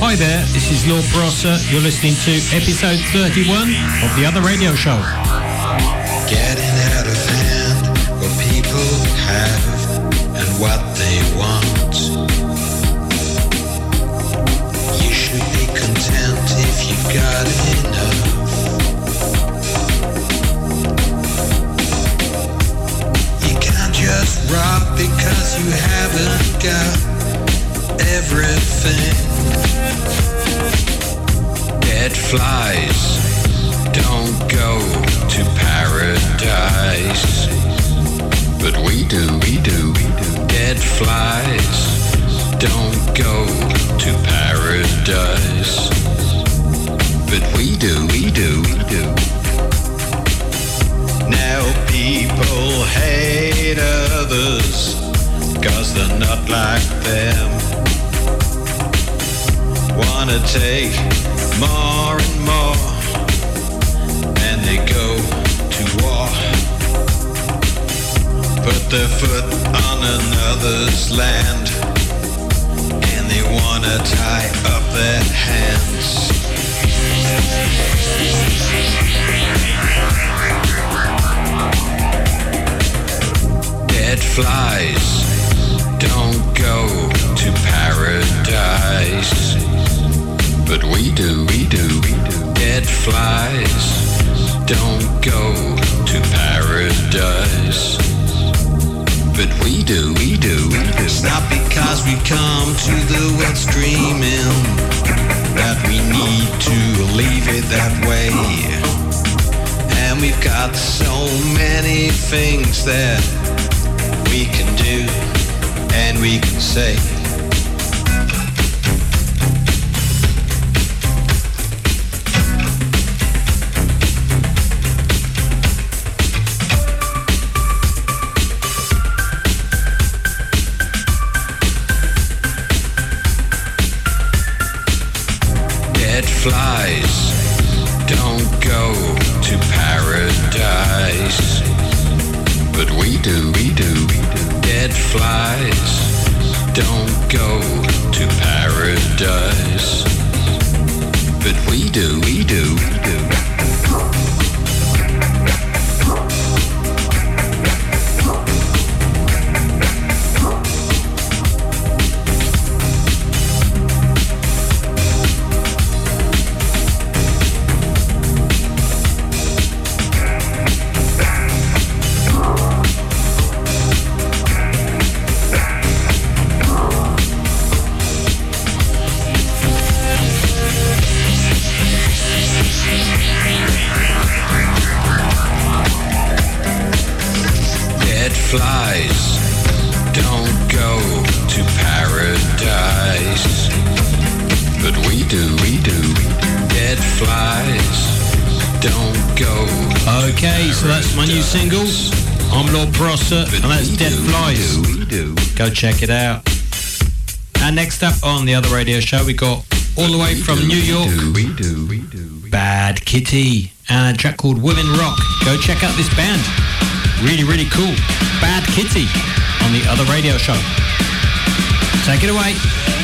Hi there, this is Lord Brosser. You're listening to episode 31 of The Other Radio Show. Getting out of hand what people have and what they want. You should be content if you've got enough. You can't just rob because you haven't got everything. Dead flies don't go to paradise. But we do, we do, we do. Dead flies don't go to paradise. But we do, we do, we do. Now people hate others cause they're not like them. Wanna take more and more and they go to war. Put their foot on another's land and they wanna tie up their hands. Dead flies don't go to paradise. But we do, we do, we do. Dead flies don't go to paradise. But we do, we do. It's not because we come to the wet stream in that we need to leave it that way. And we've got so many things that we can do and we can say. Flies don't go to paradise. But we do, we do. Dead flies don't go to paradise. But we do, we do, we do. That's my new single. I'm Lord Brosser, and that's Dead Flies. We do. Go check it out. And next up on the other radio show, we got all the way from New York, We do, we do. Bad Kitty, and a track called Women Rock. Go check out this band. Really, really cool. Bad Kitty on the other radio show. Take it away.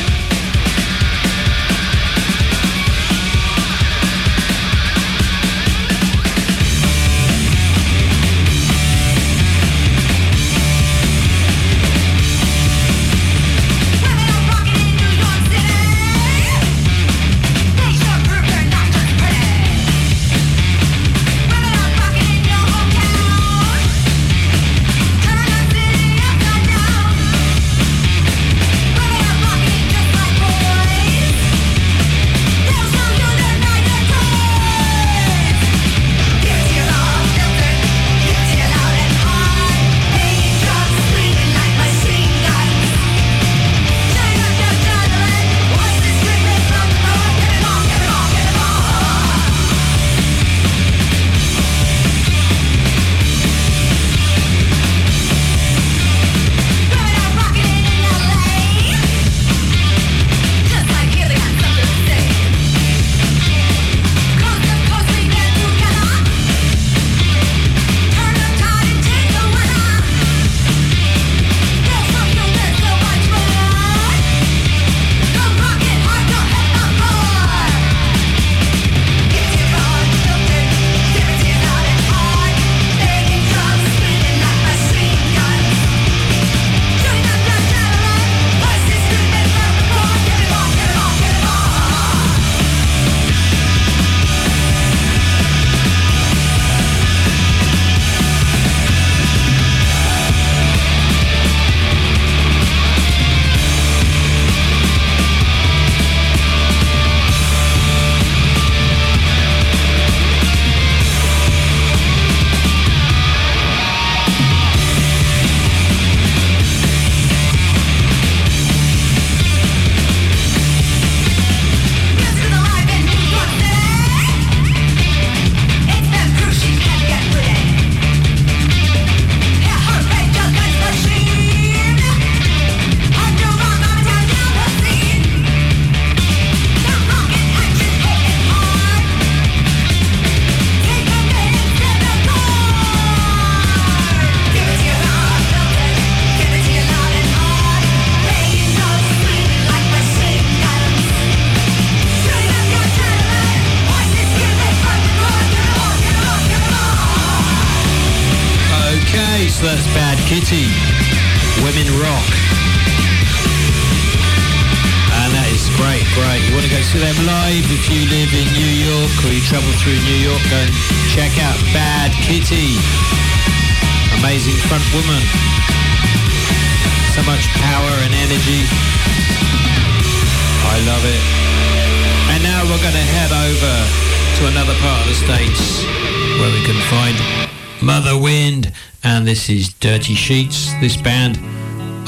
This is Dirty Sheets. This band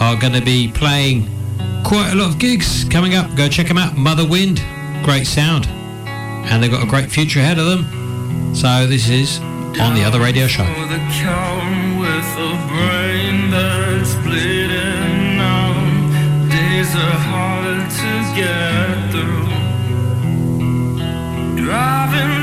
are going to be playing quite a lot of gigs coming up. Go check them out. Mother Wind, great sound. And they've got a great future ahead of them. So this is on the other radio show. Driving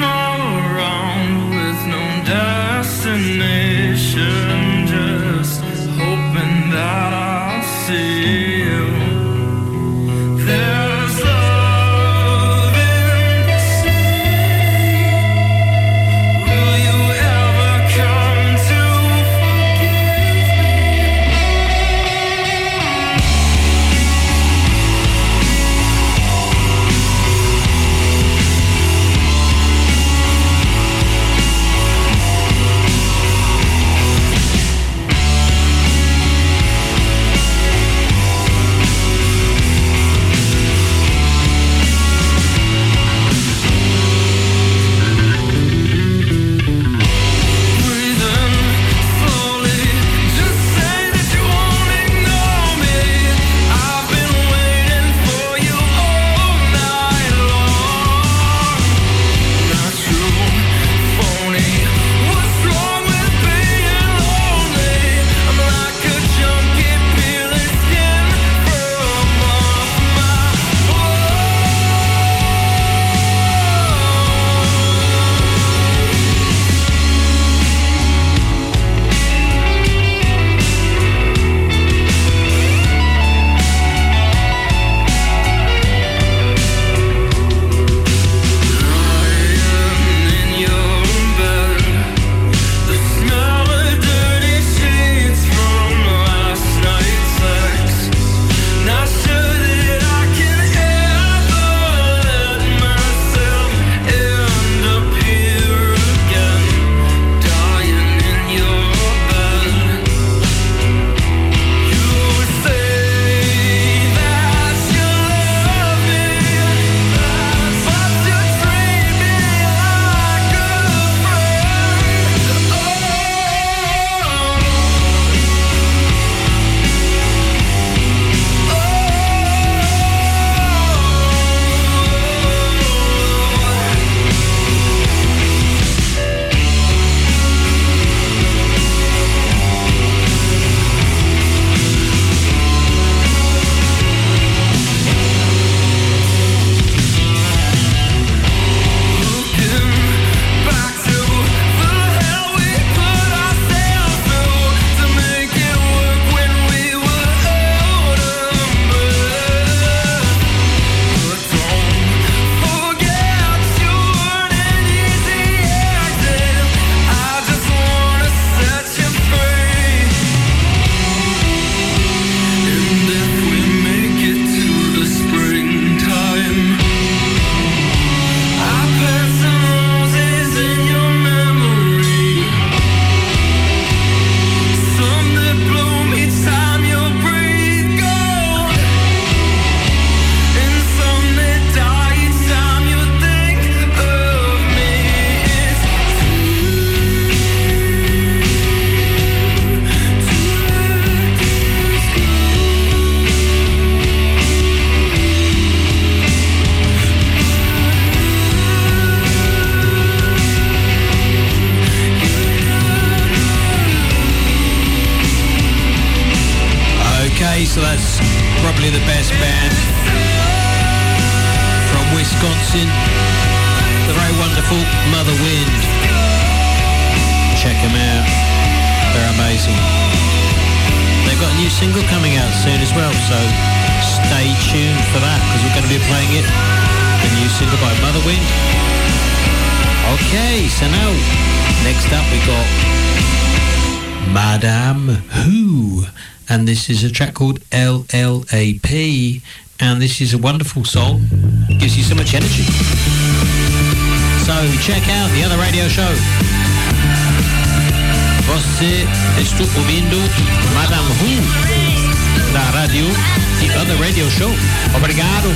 coming out soon as well, so stay tuned for that because we're going to be playing it, the new single by Motherwind. Okay, so now next up we got Madame Who, and this is a track called LLAP, and this is a wonderful song, gives you so much energy. So check out the other radio show. Você está ouvindo Madame Who. Na rádio The Other Radio Show. Obrigado.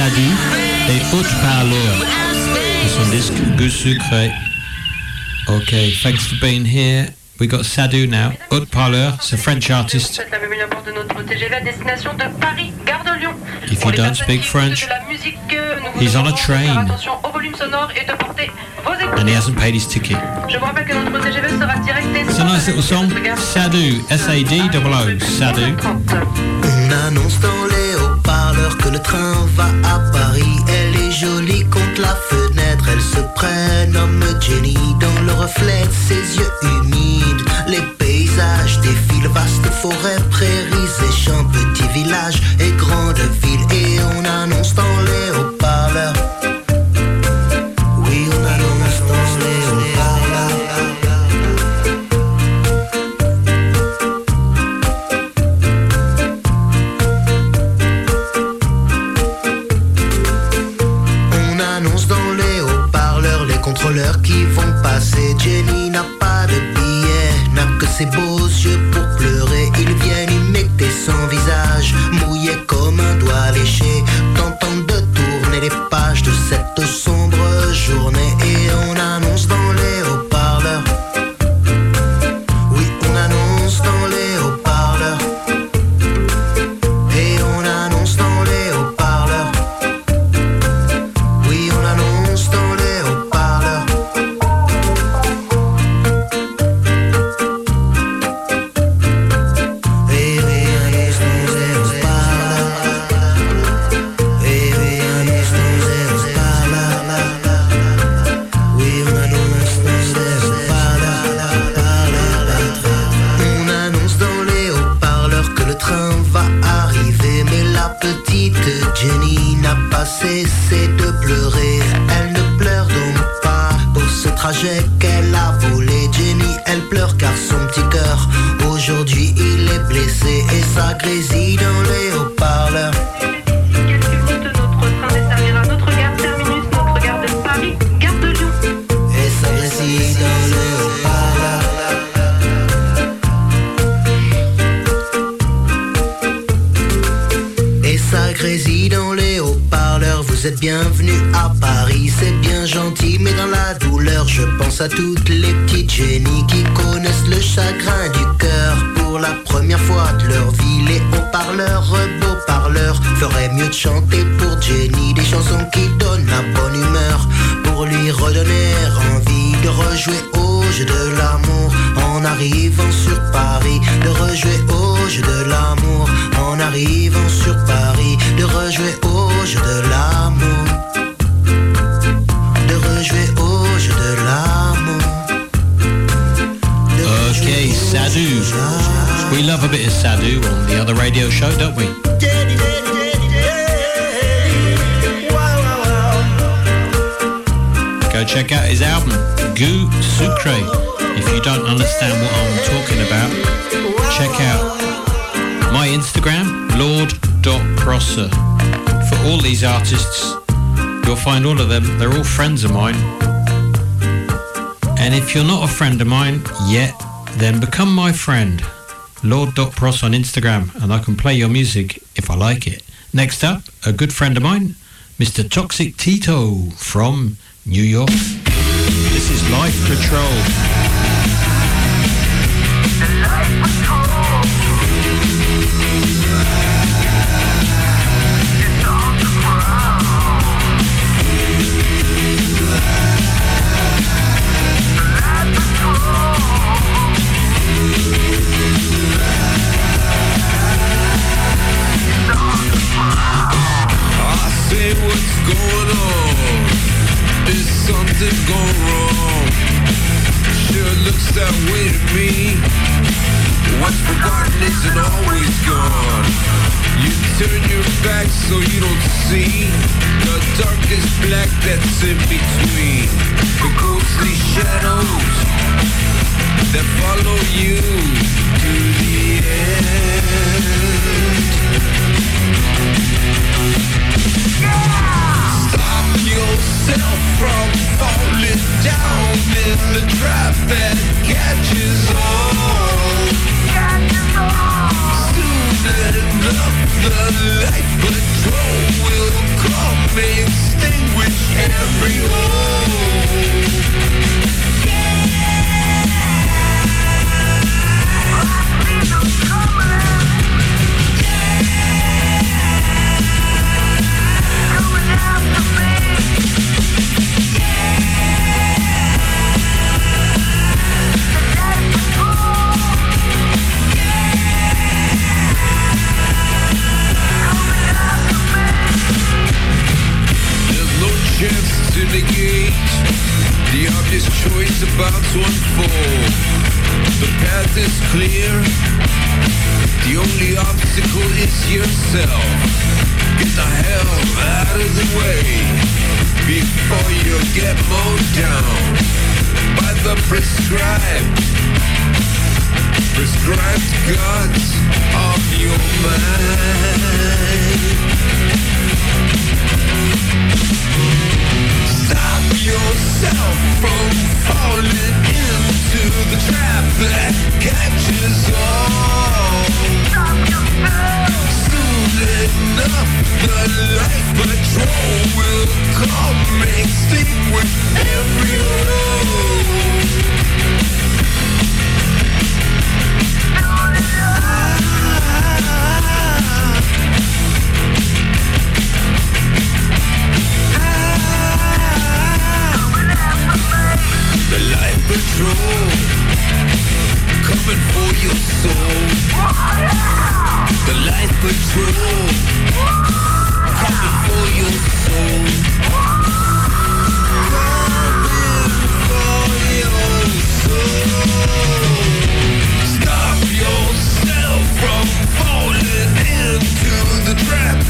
c'est-à-dire les haute-parleurs. Son disque Gusukre. Okay, thanks for being here. We got Sadu now. Haute-parleur, c'est French artist. If you don't speak French, he's on a train. And he hasn't paid his ticket. It's a nice little song. Sadu, S-A-D-O-O, Sadu. On annonce dans les haut-parleurs que le train va à Paris. Elle est jolie contre la fenêtre, elle se prénomme Jenny. Dans le reflet de ses yeux humides, les paysages défilent, vastes forêts, prairies et champs, petits villages et grandes villes. Et on annonce dans les haut-parleurs. Ses beaux yeux pour pleurer. Friends of mine. And if you're not a friend of mine yet, then become my friend. Lord.pros on Instagram and I can play your music if I like it. Next up, a good friend of mine, Mr. Toxic Tito from New York. This is Life Patrol. Something gone wrong? Sure looks that way to me. What's forgotten isn't always gone. You turn your back so you don't see the darkest black that's in between. The ghostly shadows that follow you to the end. Stop yourself from falling down in the trap that catches the life will come extinguish every hope. There's to negate the obvious choice about to unfold. The path is clear. The only obstacle is yourself. Get the hell out of the way before you get mowed down by the prescribed, prescribed gods of your mind. Yourself from falling into the trap that catches on. Soon enough, the life patrol will come extinguish every hope. The life patrol coming for your soul. The life patrol coming for your soul. Coming for your soul. Stop yourself from falling into the trap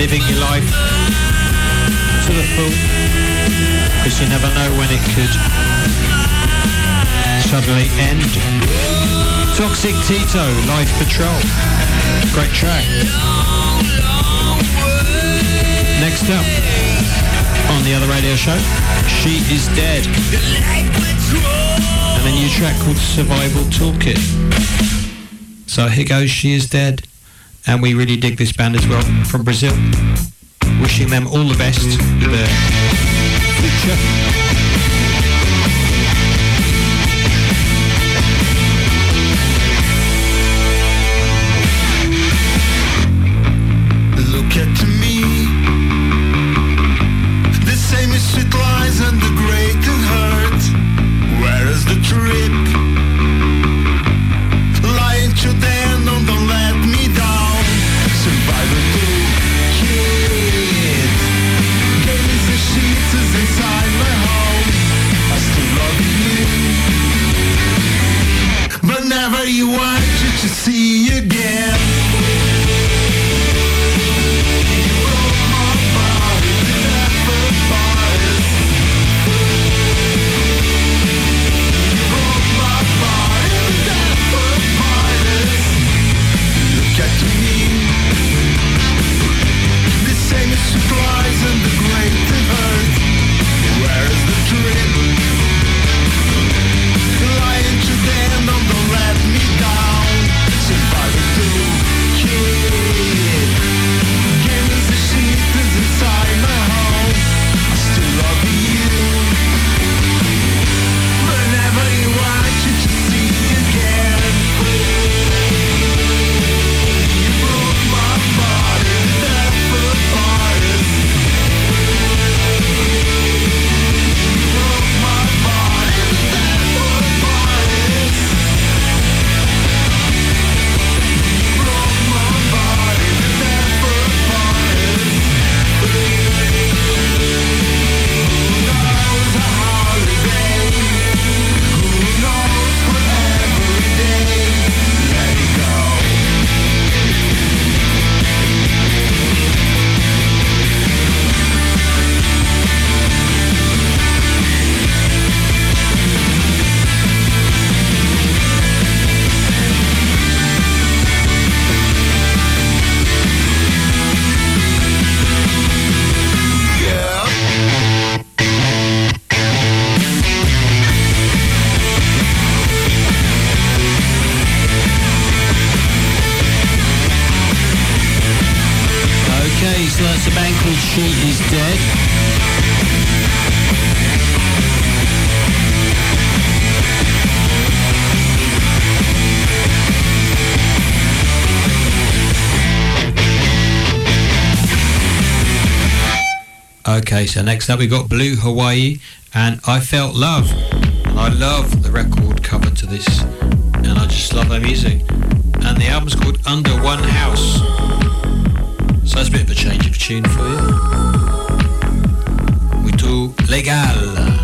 living your life to the full, because you never know when it could suddenly end. Toxic Tito, Life Patrol. Great track. Next up, on the other radio show, She Is Dead. And a new track called Survival Toolkit. So here goes She Is Dead. And we really dig this band as well from Brazil. Wishing them all the best their future. So next up we got Blue Hawaii and I Felt Love. And I love the record cover to this and I just love their music. And the album's called Under One House. So that's a bit of a change of tune for you. We do Legal,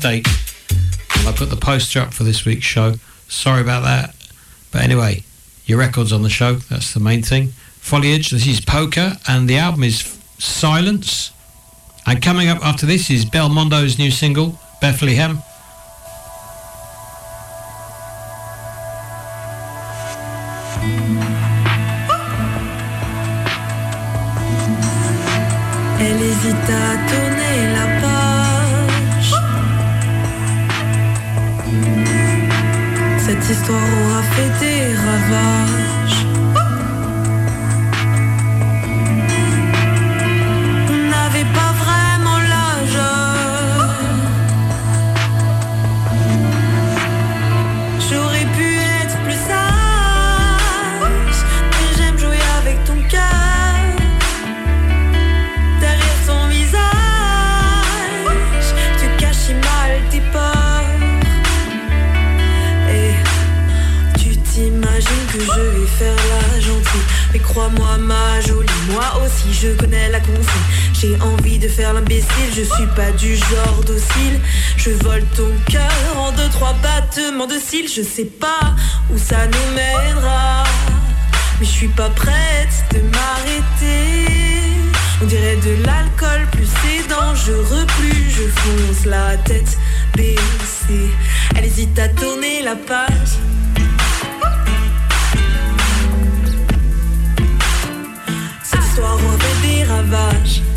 mistake. And I put the poster up for this week's show. Sorry about that. But anyway, your record's on the show. That's the main thing. Foliage, this is Poker, and the album is Silence. And coming up after this is Belmondo's new single, Bethlehem. Crois-moi, ma jolie, moi aussi je connais la consigne. J'ai envie de faire l'imbécile, je suis pas du genre docile. Je vole ton cœur en deux, trois battements de cils. Je sais pas où ça nous mènera. Mais je suis pas prête de m'arrêter. On dirait de l'alcool, plus c'est dangereux, plus je fonce la tête baissée. Elle hésite à tourner la page. Fait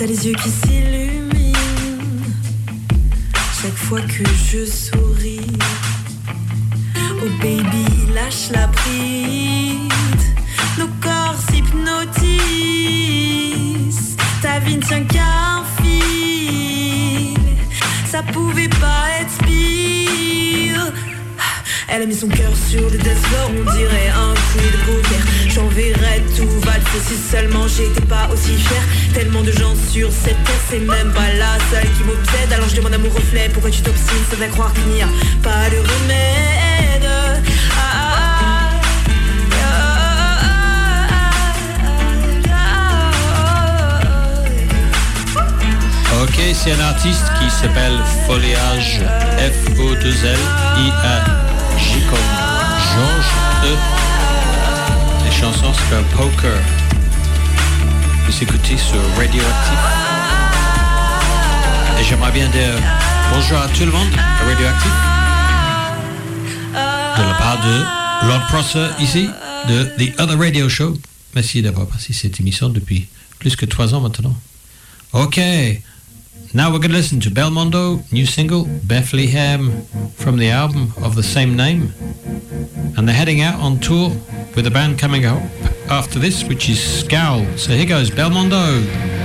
T'as les yeux qui s'illuminent chaque fois que je souris. Oh baby, lâche la bride. Nos corps s'hypnotisent. Ta vie ne tient qu'à Elle a mis son cœur sur le dance on dirait un coup de poker. J'enverrais tout valser si seulement j'étais pas aussi fière. Tellement de gens sur cette terre, c'est même pas la seule qui m'obsède. Alors je demande à mon reflet pourquoi tu t'obstines sans à croire qu'il n'y a pas de remède? Ok, c'est un artiste qui s'appelle Foliage, F-O-2-L-I-A-J comme Georges E. Les chansons s'appellent Poker. Vous écoutez sur Radioactive. Et j'aimerais bien dire bonjour à tout le monde à Radioactive. De la part de Lord Prosser ici, de The Other Radio Show. Merci d'avoir passé cette émission depuis plus que trois ans maintenant. Ok, now we're going to listen to Belmondo, new single, Bethlehem, from the album of the same name. And they're heading out on tour with a band coming up after this, which is Scowl. So here goes Belmondo.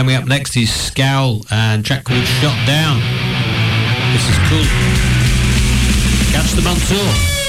Coming up next is Scowl and track called Shot Down. This is cool. Catch them on tour.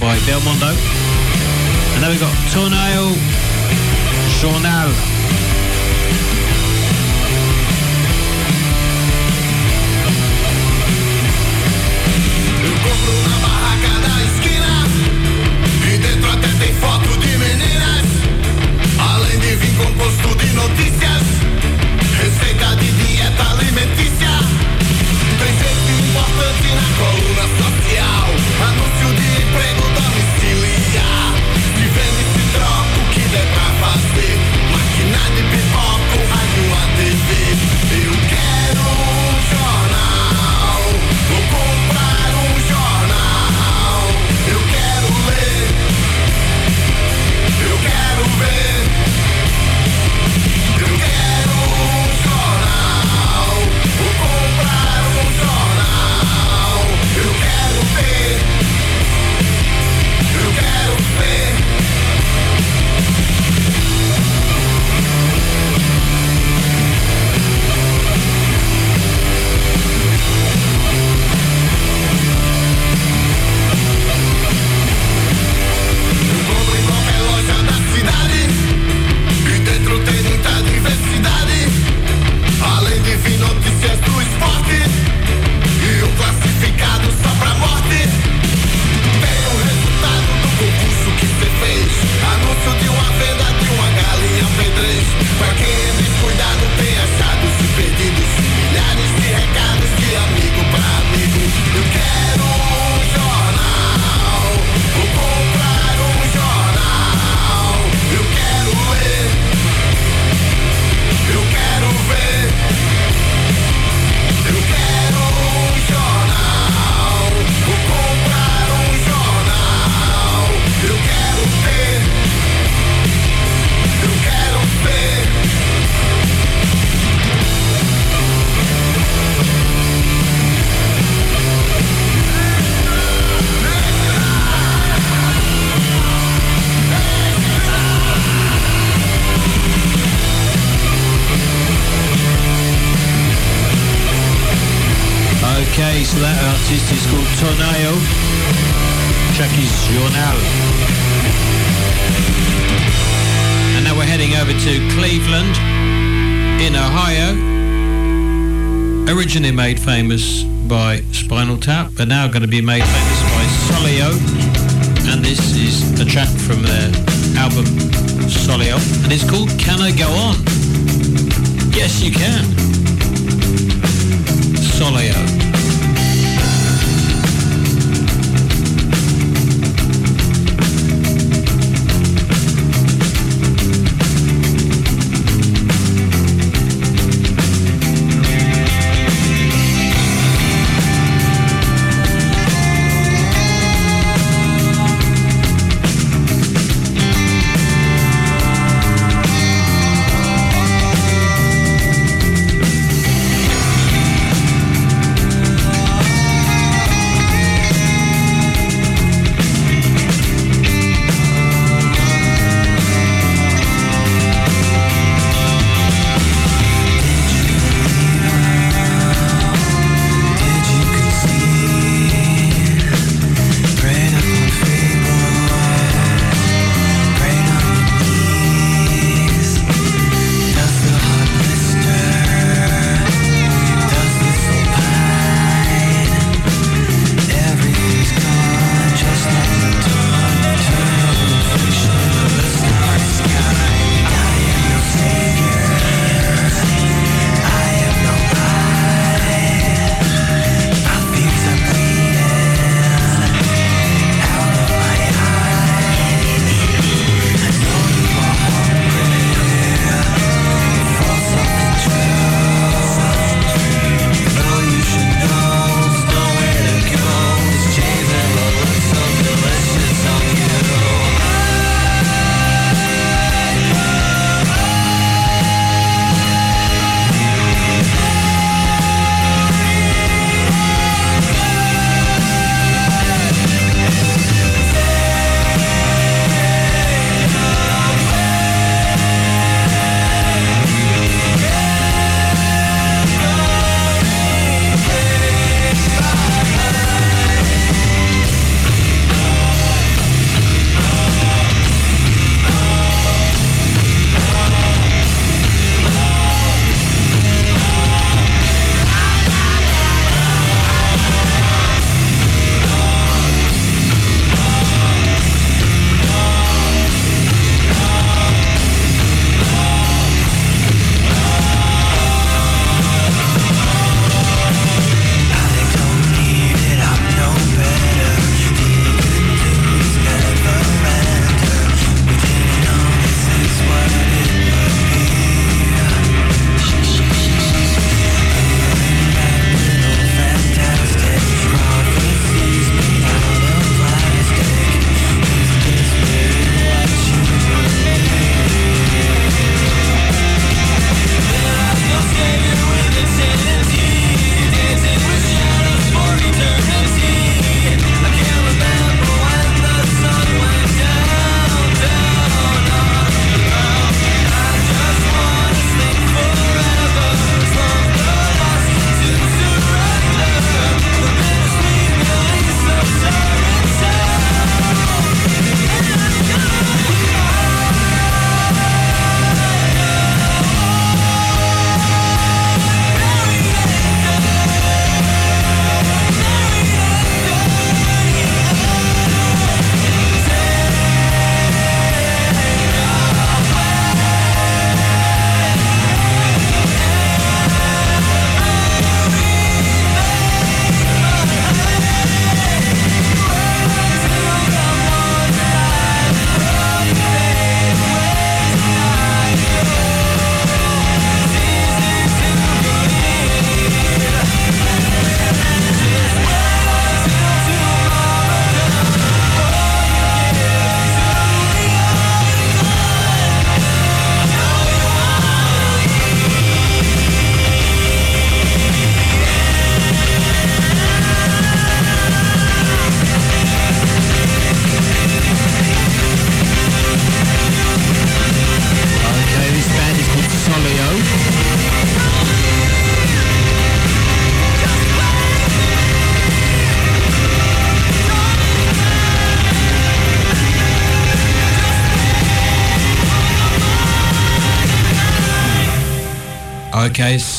Boy. Belmont They're now going to be made famous by Solio, and this is a track from their album Solio, and it's called Can I Go On? Yes, you can. Solio.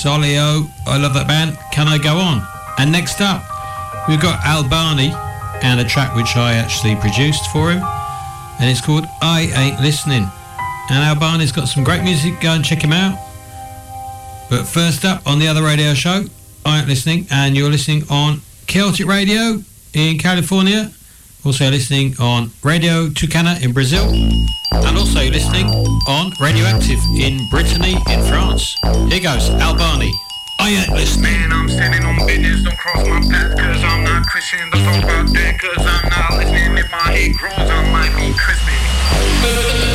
Solio. I love that band. Can I go on? And next up, we've got Albani and a track which I actually produced for him, and it's called I Ain't Listening. And Albani's got some great music. Go and check him out. But first up on the other radio show, I Ain't Listening, and you're listening on Celtic Radio in California also listening on Radio Tucana in Brazil and also listening on Radioactive in Brittany in France. Here goes Albani. I ain't listening, I'm standing on business, don't cross my path Cause I'm not Christian, don't talk about that Cause I'm not listening, if my head grows I might be Christmas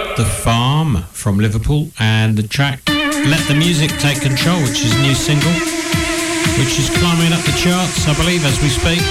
The Farm from Liverpool and the track Let the Music Take Control, which is a new single, which is climbing up the charts, I believe, as we speak.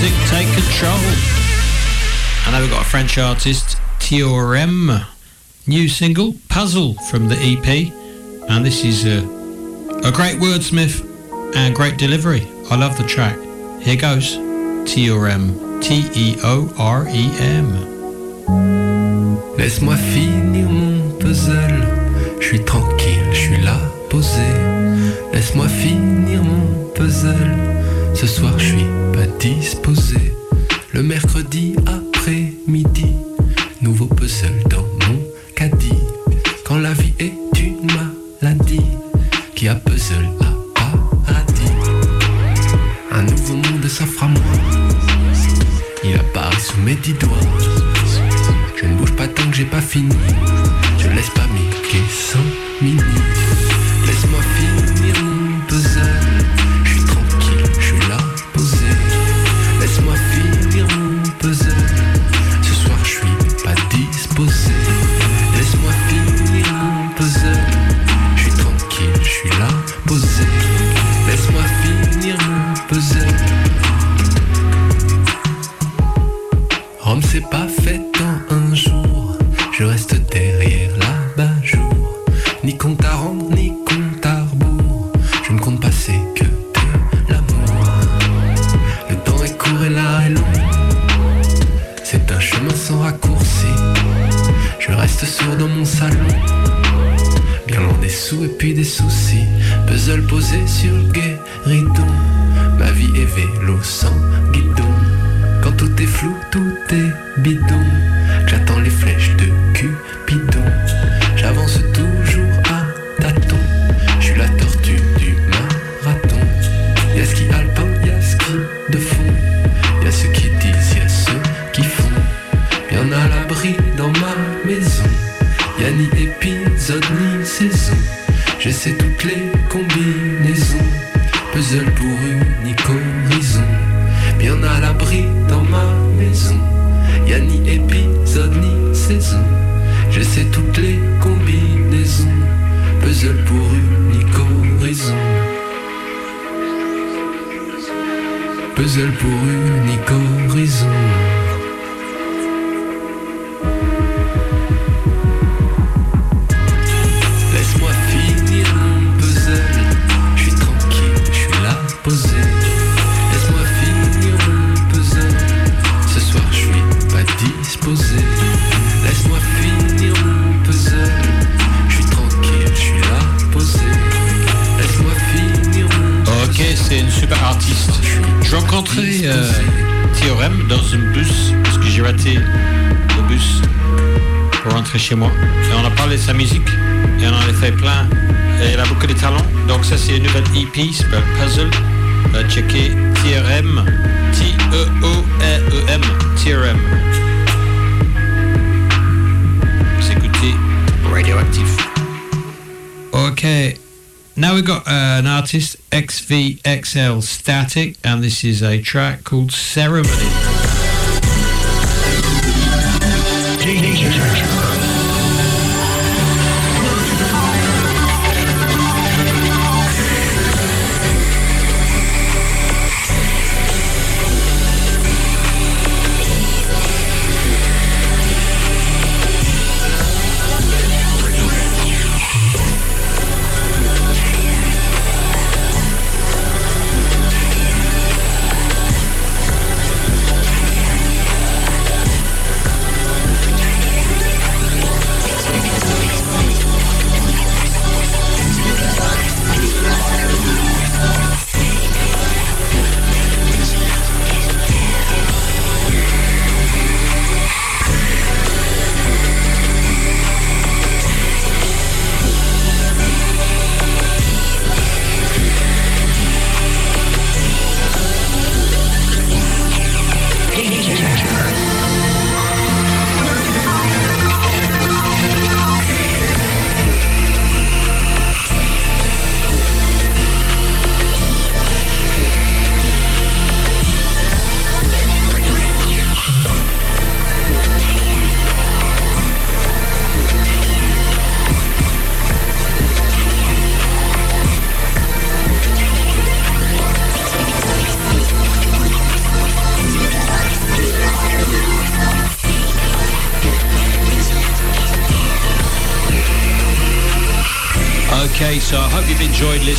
music, take control. And now we've got a French artist, Teorem, new single, Puzzle from the EP. And this is a, a great wordsmith and great delivery. I love the track. Here goes, Teorem, T-E-O-R-E-M. Laisse-moi finir mon puzzle, je suis tranquille, je suis là, posé. Laisse-moi finir mon puzzle Ce soir, je suis pas disposé. Le mercredi après-midi, nouveau puzzle dans mon caddie. Quand la vie est une maladie qui a puzzle à paradis, un nouveau monde s'offre à moi. Il apparaît sous mes dix doigts. Je ne bouge pas tant que j'ai pas fini. Je laisse pas Mickey sans mini. XL Static, and this is a track called Ceremony.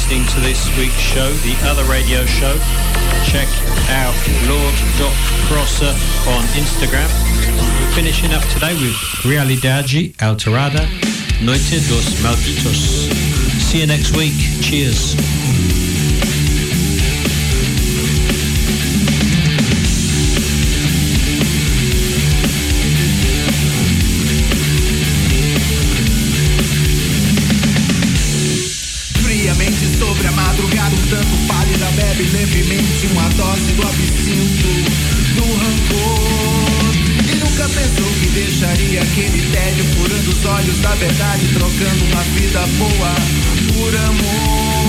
Listening to this week's show, the other radio show. Check out Lord.Crosser on Instagram. We're finishing up today with Realidade Alterada, Noite dos Malditos. See you next week. Cheers. Bebe levemente uma dose do absinto, do rancor. E nunca pensou que deixaria aquele tédio furando os olhos da verdade, trocando uma vida boa por amor.